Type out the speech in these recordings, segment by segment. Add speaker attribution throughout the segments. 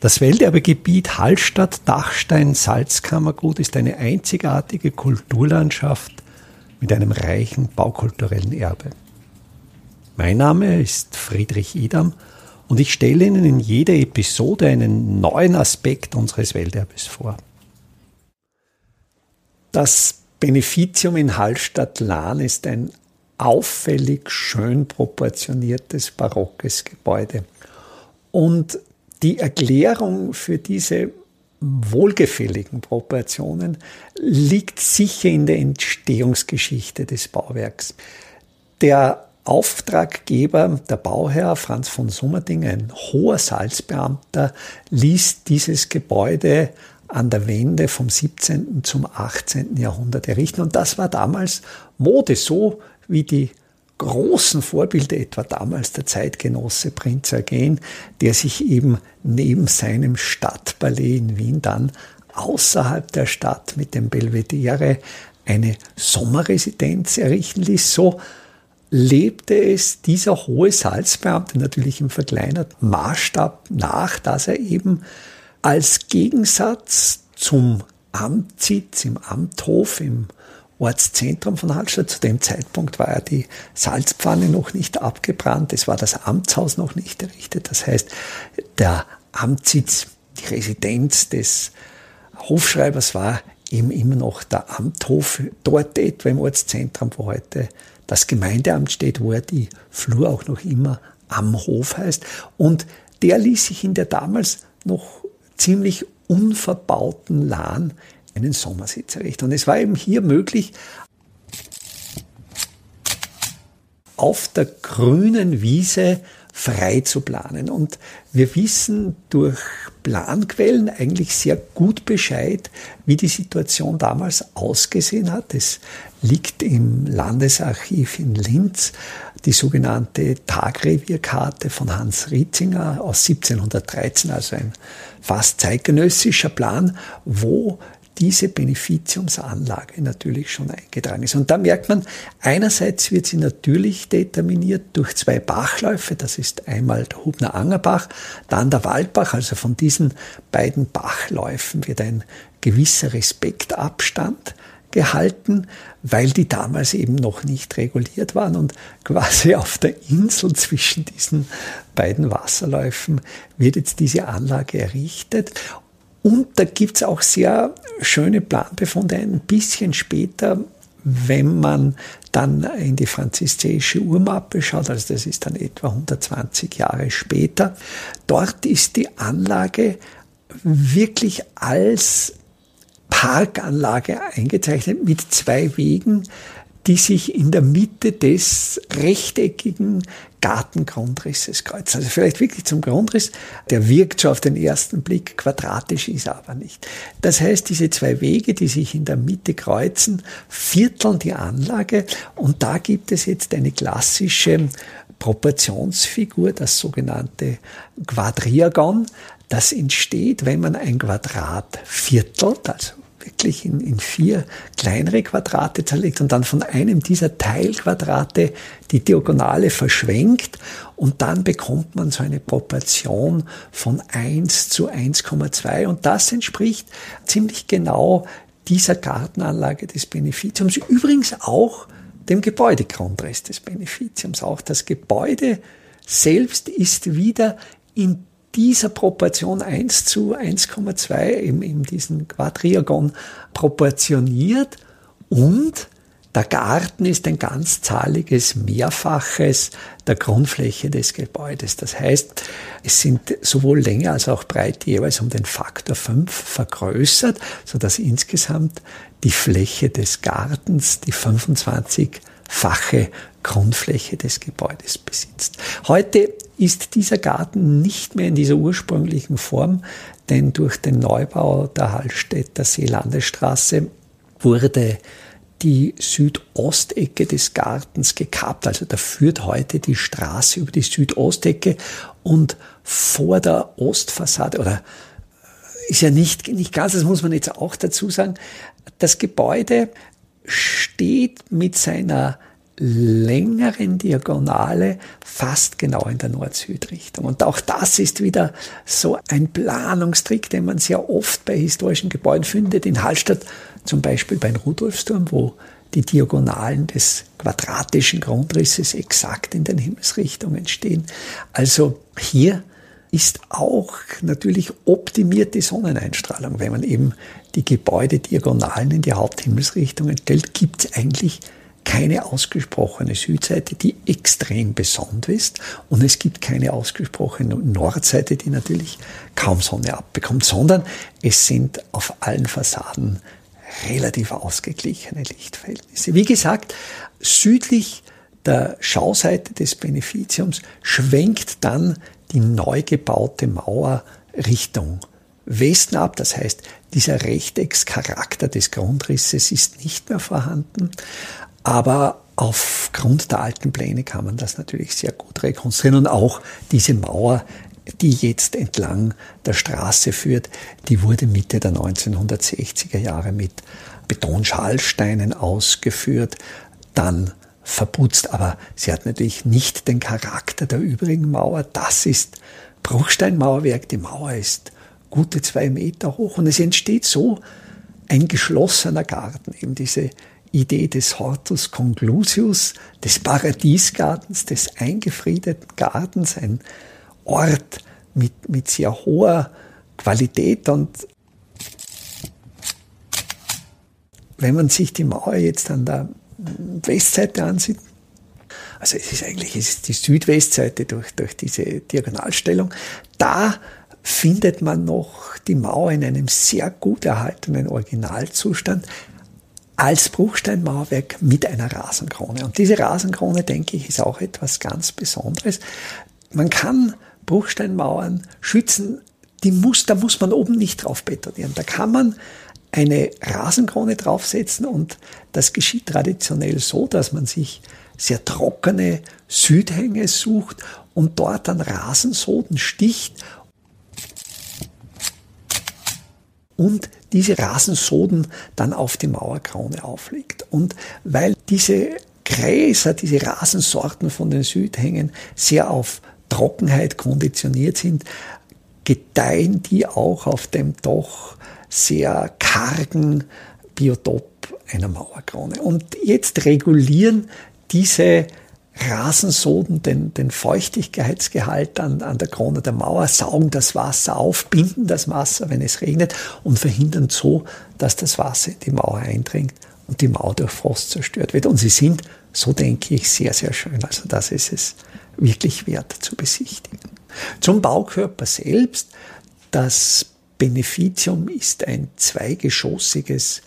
Speaker 1: Das Welterbegebiet Hallstatt-Dachstein-Salzkammergut ist eine einzigartige Kulturlandschaft mit einem reichen baukulturellen Erbe. Mein Name ist Friedrich Idam und ich stelle Ihnen in jeder Episode einen neuen Aspekt unseres Welterbes vor. Das Beneficium in Hallstatt-Lahn ist ein auffällig schön proportioniertes barockes Gebäude. Und die Erklärung für diese wohlgefälligen Proportionen liegt sicher in der Entstehungsgeschichte des Bauwerks. Der Auftraggeber, der Bauherr Franz von Summerding, ein hoher Salzbeamter, ließ dieses Gebäude an der Wende vom 17. zum 18. Jahrhundert errichten. Und das war damals Mode, so wie die großen Vorbilder, etwa damals der Zeitgenosse Prinz Eugen, der sich eben neben seinem Stadtballet in Wien dann außerhalb der Stadt mit dem Belvedere eine Sommerresidenz errichten ließ. So lebte es dieser hohe Salzbeamte natürlich im verkleinerten Maßstab nach, dass er eben als Gegensatz zum Amtssitz im Amthof im Ortszentrum von Hallstatt. Zu dem Zeitpunkt war ja die Salzpfanne noch nicht abgebrannt, es war das Amtshaus noch nicht errichtet. Das heißt, der Amtssitz, die Residenz des Hofschreibers war eben immer noch der Amthof, dort etwa im Ortszentrum, wo heute das Gemeindeamt steht, wo er die Flur auch noch immer am Hof heißt. Und der ließ sich in der damals noch ziemlich unverbauten Lahn einen Sommersitz errichten. Und es war eben hier möglich, auf der grünen Wiese frei zu planen. Und wir wissen durch Planquellen eigentlich sehr gut Bescheid, wie die Situation damals ausgesehen hat. Es liegt im Landesarchiv in Linz die sogenannte Tagrevierkarte von Hans Rietzinger aus 1713, also ein fast zeitgenössischer Plan, wo diese Beneficiumsanlage natürlich schon eingetragen ist. Und da merkt man, einerseits wird sie natürlich determiniert durch zwei Bachläufe, das ist einmal der Hubner Angerbach, dann der Waldbach, also von diesen beiden Bachläufen wird ein gewisser Respektabstand gehalten, weil die damals eben noch nicht reguliert waren und quasi auf der Insel zwischen diesen beiden Wasserläufen wird jetzt diese Anlage errichtet und da gibt's auch sehr schöne Planbefunde ein bisschen später, wenn man dann in die französische Urmappe schaut, also das ist dann etwa 120 Jahre später, dort ist die Anlage wirklich als Parkanlage eingezeichnet mit zwei Wegen, die sich in der Mitte des rechteckigen Gartengrundrisses kreuzen. Also vielleicht wirklich zum Grundriss, der wirkt schon auf den ersten Blick quadratisch, ist aber nicht. Das heißt, diese zwei Wege, die sich in der Mitte kreuzen, vierteln die Anlage und da gibt es jetzt eine klassische Proportionsfigur, das sogenannte Quadriagon. Das entsteht, wenn man ein Quadrat viertelt, also wirklich in, in vier kleinere Quadrate zerlegt und dann von einem dieser Teilquadrate die Diagonale verschwenkt und dann bekommt man so eine Proportion von 1 zu 1,2 und das entspricht ziemlich genau dieser Gartenanlage des Beneficiums. Übrigens auch dem Gebäudegrundriss des Beneficiums. Auch das Gebäude selbst ist wieder in dieser Proportion 1 zu 1,2 eben in diesen Quadriagon proportioniert und der Garten ist ein ganzzahliges Mehrfaches der Grundfläche des Gebäudes. Das heißt, es sind sowohl Länge als auch Breite jeweils um den Faktor 5 vergrößert, sodass insgesamt die Fläche des Gartens die 25-fache Grundfläche des Gebäudes besitzt. Heute ist dieser Garten nicht mehr in dieser ursprünglichen Form, denn durch den Neubau der Hallstätter Seelandesstraße wurde die Südostecke des Gartens gekappt. Also da führt heute die Straße über die Südostecke und vor der Ostfassade oder äh, ist ja nicht, nicht ganz, das muss man jetzt auch dazu sagen, das Gebäude steht mit seiner längeren Diagonale fast genau in der Nord-Süd-Richtung. Und auch das ist wieder so ein Planungstrick, den man sehr oft bei historischen Gebäuden findet. In Hallstatt zum Beispiel beim Rudolfsturm, wo die Diagonalen des quadratischen Grundrisses exakt in den Himmelsrichtungen stehen. Also hier ist auch natürlich optimierte Sonneneinstrahlung. Wenn man eben die Gebäude diagonalen in die Haupthimmelsrichtungen stellt, gibt es eigentlich keine ausgesprochene Südseite, die extrem besonnt ist. Und es gibt keine ausgesprochene Nordseite, die natürlich kaum Sonne abbekommt, sondern es sind auf allen Fassaden relativ ausgeglichene Lichtverhältnisse. Wie gesagt, südlich der Schauseite des Beneficiums schwenkt dann die neu gebaute Mauer Richtung Westen ab. Das heißt, dieser Rechteckscharakter des Grundrisses ist nicht mehr vorhanden. Aber aufgrund der alten Pläne kann man das natürlich sehr gut rekonstruieren. Und auch diese Mauer, die jetzt entlang der Straße führt, die wurde Mitte der 1960er Jahre mit Betonschalsteinen ausgeführt, dann verputzt, aber sie hat natürlich nicht den Charakter der übrigen Mauer. Das ist Bruchsteinmauerwerk. Die Mauer ist gute zwei Meter hoch und es entsteht so ein geschlossener Garten, eben diese Idee des Hortus Conclusius, des Paradiesgartens, des eingefriedeten Gartens, ein Ort mit, mit sehr hoher Qualität und wenn man sich die Mauer jetzt an der Westseite ansieht, also es ist eigentlich es ist die Südwestseite durch, durch diese Diagonalstellung, da findet man noch die Mauer in einem sehr gut erhaltenen Originalzustand als Bruchsteinmauerwerk mit einer Rasenkrone. Und diese Rasenkrone, denke ich, ist auch etwas ganz Besonderes. Man kann Bruchsteinmauern schützen, die muss, da muss man oben nicht drauf betonieren. Da kann man eine Rasenkrone draufsetzen und das geschieht traditionell so, dass man sich sehr trockene Südhänge sucht und dort an Rasensoden sticht und diese Rasensoden dann auf die Mauerkrone auflegt. Und weil diese Gräser, diese Rasensorten von den Südhängen sehr auf Trockenheit konditioniert sind, gedeihen die auch auf dem doch sehr kargen Biotop einer Mauerkrone. Und jetzt regulieren diese Rasensoden den, den Feuchtigkeitsgehalt an, an der Krone der Mauer, saugen das Wasser auf, binden das Wasser, wenn es regnet und verhindern so, dass das Wasser in die Mauer eindringt und die Mauer durch Frost zerstört wird. Und sie sind, so denke ich, sehr, sehr schön. Also das ist es wirklich wert zu besichtigen. Zum Baukörper selbst. Das Beneficium ist ein zweigeschossiges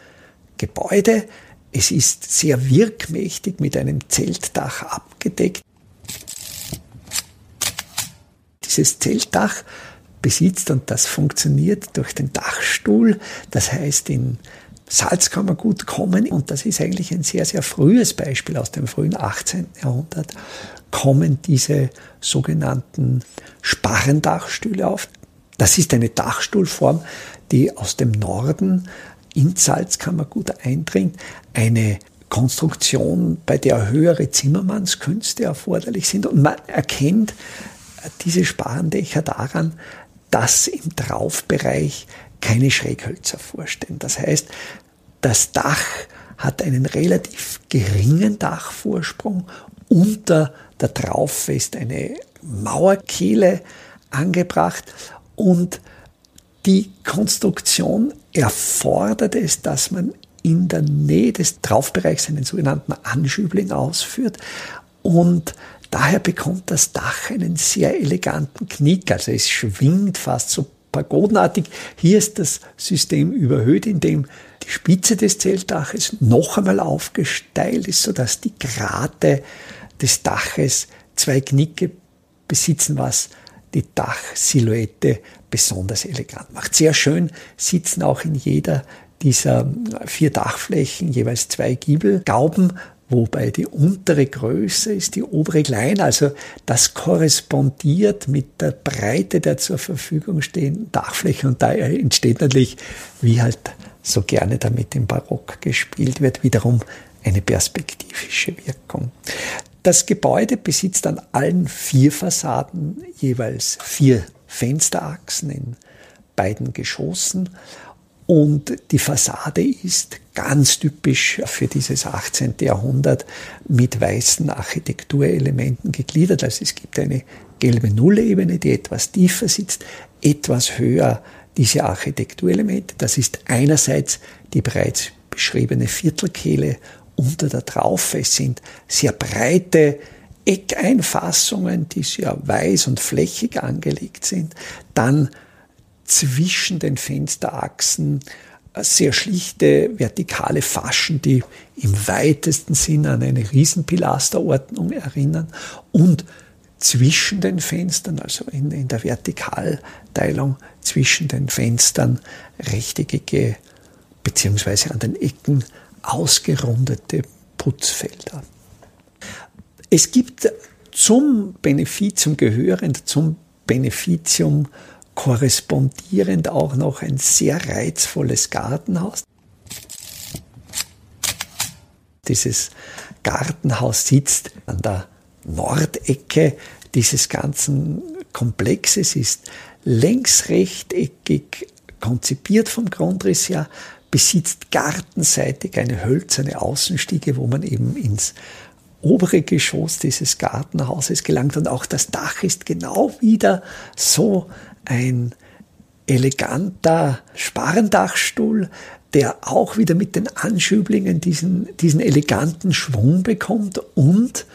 Speaker 1: Gebäude. Es ist sehr wirkmächtig mit einem Zeltdach abgedeckt. Dieses Zeltdach besitzt und das funktioniert durch den Dachstuhl. Das heißt, in Salz kann man gut kommen und das ist eigentlich ein sehr, sehr frühes Beispiel aus dem frühen 18. Jahrhundert, kommen diese sogenannten Sparrendachstühle auf. Das ist eine Dachstuhlform, die aus dem Norden in Salzkammer gut eindringt. Eine Konstruktion, bei der höhere Zimmermannskünste erforderlich sind. Und man erkennt diese Sparendächer daran, dass im Traufbereich keine Schräghölzer vorstehen. Das heißt, das Dach hat einen relativ geringen Dachvorsprung. Unter der Traufe ist eine Mauerkehle angebracht und die Konstruktion erfordert es, dass man in der Nähe des Traufbereichs einen sogenannten Anschübling ausführt und daher bekommt das Dach einen sehr eleganten Knick, also es schwingt fast so pagodenartig. Hier ist das System überhöht, indem die Spitze des Zeltdaches noch einmal aufgesteilt ist, sodass die Grate des Daches zwei Knicke besitzen, was die Dachsilhouette besonders elegant macht. Sehr schön sitzen auch in jeder dieser vier Dachflächen jeweils zwei Giebelgauben, wobei die untere größer ist, die obere klein. Also das korrespondiert mit der Breite der zur Verfügung stehenden Dachfläche und da entsteht natürlich, wie halt so gerne damit im Barock gespielt wird, wiederum eine perspektivische Wirkung. Das Gebäude besitzt an allen vier Fassaden jeweils vier Fensterachsen in beiden Geschossen und die Fassade ist ganz typisch für dieses 18. Jahrhundert mit weißen Architekturelementen gegliedert. Also es gibt eine gelbe Nullebene, die etwas tiefer sitzt, etwas höher diese Architekturelemente. Das ist einerseits die bereits beschriebene Viertelkehle unter der Traufe. Es sind sehr breite Eckeinfassungen, die sehr weiß und flächig angelegt sind. Dann zwischen den Fensterachsen sehr schlichte vertikale Faschen, die im weitesten Sinn an eine Riesenpilasterordnung erinnern und zwischen den Fenstern, also in, in der Vertikalteilung zwischen den Fenstern rechteckige beziehungsweise an den Ecken ausgerundete Putzfelder. Es gibt zum Beneficium gehörend zum Beneficium korrespondierend auch noch ein sehr reizvolles Gartenhaus. Dieses Gartenhaus sitzt an der Nordecke dieses ganzen Komplexes, ist längsrechteckig konzipiert vom Grundriss her, besitzt gartenseitig eine hölzerne Außenstiege, wo man eben ins obere Geschoss dieses Gartenhauses gelangt. Und auch das Dach ist genau wieder so ein eleganter Sparendachstuhl, der auch wieder mit den Anschüblingen diesen, diesen eleganten Schwung bekommt und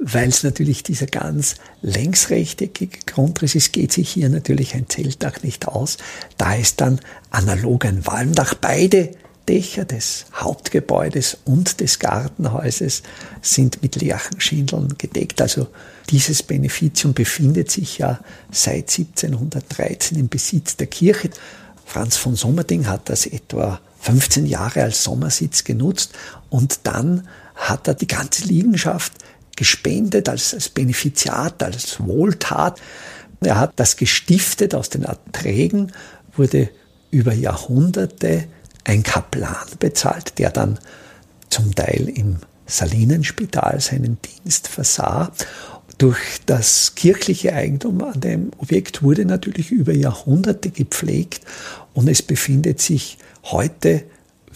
Speaker 1: weil es natürlich dieser ganz längsrechteckige Grundriss ist, geht sich hier natürlich ein Zeltdach nicht aus. Da ist dann analog ein Walmdach. Beide Dächer des Hauptgebäudes und des Gartenhauses sind mit Lärchenschindeln gedeckt. Also dieses Beneficium befindet sich ja seit 1713 im Besitz der Kirche. Franz von Sommerding hat das etwa 15 Jahre als Sommersitz genutzt und dann hat er die ganze Liegenschaft gespendet als, als Benefiziat, als Wohltat. Er hat das gestiftet aus den Erträgen, wurde über Jahrhunderte ein Kaplan bezahlt, der dann zum Teil im Salinenspital seinen Dienst versah. Durch das kirchliche Eigentum an dem Objekt wurde natürlich über Jahrhunderte gepflegt und es befindet sich heute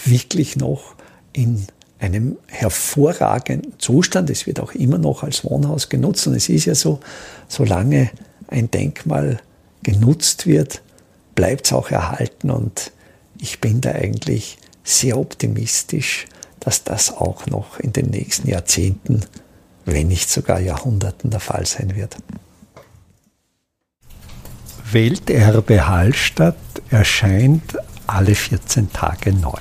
Speaker 1: wirklich noch in einem hervorragenden Zustand. Es wird auch immer noch als Wohnhaus genutzt und es ist ja so, solange ein Denkmal genutzt wird, bleibt es auch erhalten und ich bin da eigentlich sehr optimistisch, dass das auch noch in den nächsten Jahrzehnten, wenn nicht sogar Jahrhunderten der Fall sein wird.
Speaker 2: Welterbe Hallstatt erscheint alle 14 Tage neu.